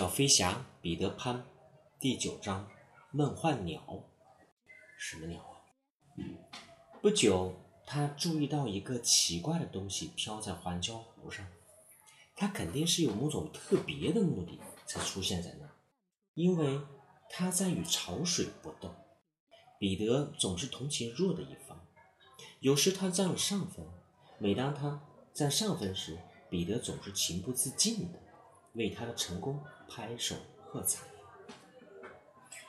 小飞侠彼得潘，第九章梦幻鸟。什么鸟啊？不久，他注意到一个奇怪的东西飘在环礁湖上。它肯定是有某种特别的目的才出现在那儿，因为它在与潮水搏斗。彼得总是同情弱的一方，有时他占了上风。每当他占上风时，彼得总是情不自禁的为他的成功。拍手喝彩。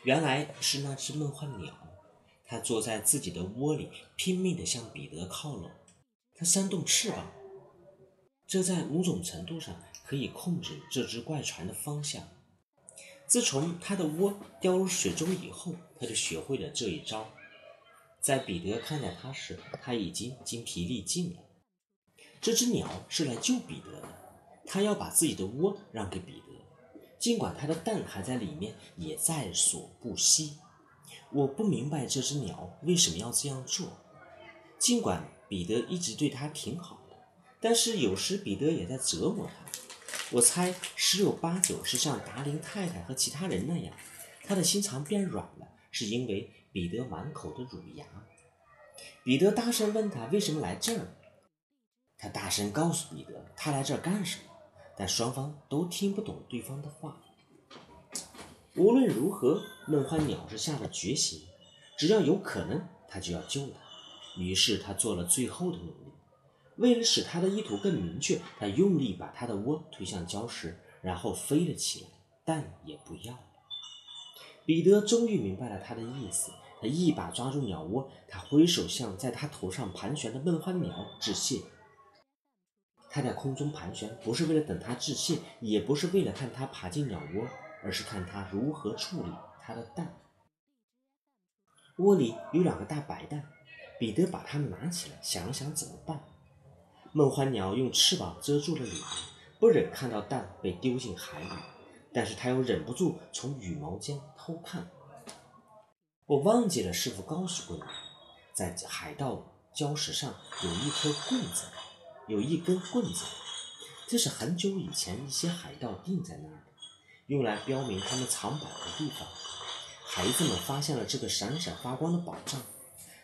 原来是那只梦幻鸟，它坐在自己的窝里，拼命地向彼得靠拢。它扇动翅膀，这在某种程度上可以控制这只怪船的方向。自从它的窝掉入水中以后，它就学会了这一招。在彼得看见它时，它已经精疲力尽了。这只鸟是来救彼得的，他要把自己的窝让给彼得。尽管他的蛋还在里面，也在所不惜。我不明白这只鸟为什么要这样做。尽管彼得一直对它挺好的，但是有时彼得也在折磨它。我猜十有八九是像达林太太和其他人那样，他的心肠变软了，是因为彼得满口的乳牙。彼得大声问他为什么来这儿。他大声告诉彼得，他来这儿干什么。但双方都听不懂对方的话。无论如何，梦幻鸟是下了决心，只要有可能，他就要救他。于是他做了最后的努力。为了使他的意图更明确，他用力把他的窝推向礁石，然后飞了起来，蛋也不要。彼得终于明白了他的意思，他一把抓住鸟窝，他挥手向在他头上盘旋的梦幻鸟致谢。他在空中盘旋，不是为了等他致谢，也不是为了看他爬进鸟窝，而是看他如何处理他的蛋。窝里有两个大白蛋，彼得把它们拿起来，想了想怎么办。梦幻鸟用翅膀遮住了脸，不忍看到蛋被丢进海里，但是他又忍不住从羽毛间偷看。我忘记了师傅告诉过你，在海盗礁石上有一颗棍子。有一根棍子，这是很久以前一些海盗钉在那儿的，用来标明他们藏宝的地方。孩子们发现了这个闪闪发光的宝藏，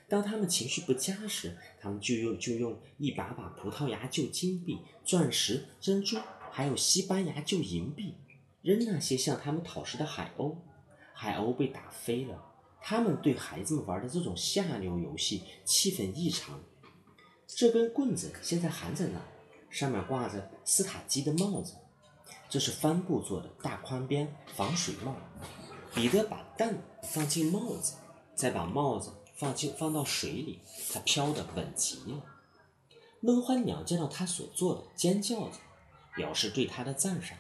当他们情绪不佳时，他们就用就用一把把葡萄牙旧金币、钻石、珍珠，还有西班牙旧银币，扔那些向他们讨食的海鸥。海鸥被打飞了。他们对孩子们玩的这种下流游戏，气氛异常。这根棍子现在还在那，上面挂着斯塔基的帽子，这是帆布做的大宽边防水帽。彼得把蛋放进帽子，再把帽子放进放到水里，它飘得稳极了。闷欢鸟见到他所做的，尖叫着，表示对他的赞赏。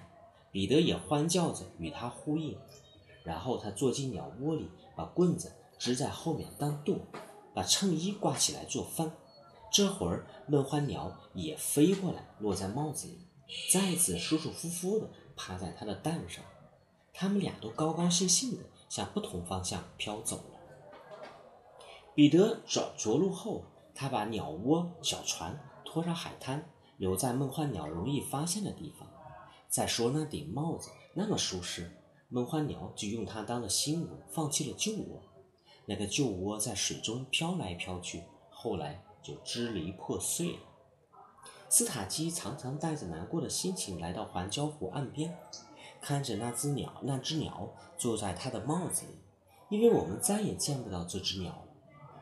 彼得也欢叫着与他呼应。然后他坐进鸟窝里，把棍子支在后面当舵，把衬衣挂起来做帆。这会儿，梦幻鸟也飞过来，落在帽子里，再次舒舒服服地趴在它的蛋上。他们俩都高高兴兴地向不同方向飘走了。彼得着着陆后，他把鸟窝、小船拖上海滩，留在梦幻鸟容易发现的地方。再说那顶帽子那么舒适，梦幻鸟就用它当了新窝，放弃了旧窝。那个旧窝在水中飘来飘去，后来。就支离破碎了。斯塔基常常带着难过的心情来到环礁湖岸边，看着那只鸟，那只鸟坐在他的帽子里。因为我们再也见不到这只鸟了，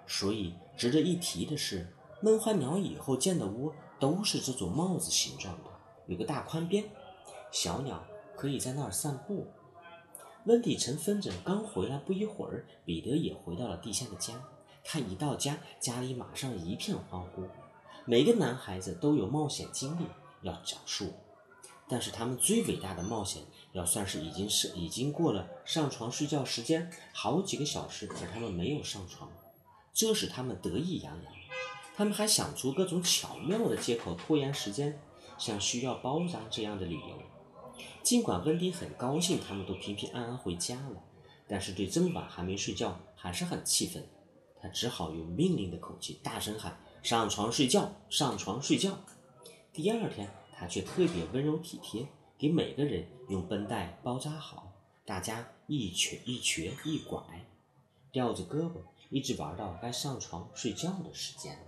所以值得一提的是，梦幻鸟以后建的窝都是这种帽子形状的，有个大宽边，小鸟可以在那儿散步。温迪城风筝刚回来不一会儿，彼得也回到了地下的家。他一到家，家里马上一片欢呼。每个男孩子都有冒险经历要讲述，但是他们最伟大的冒险，要算是已经是已经过了上床睡觉时间好几个小时，可他们没有上床，这使他们得意洋洋。他们还想出各种巧妙的借口拖延时间，像需要包扎这样的理由。尽管温迪很高兴他们都平平安安回家了，但是对这么晚还没睡觉还是很气愤。他只好用命令的口气大声喊：“上床睡觉，上床睡觉。”第二天，他却特别温柔体贴，给每个人用绷带包扎好，大家一瘸一瘸一拐，吊着胳膊，一直玩到该上床睡觉的时间。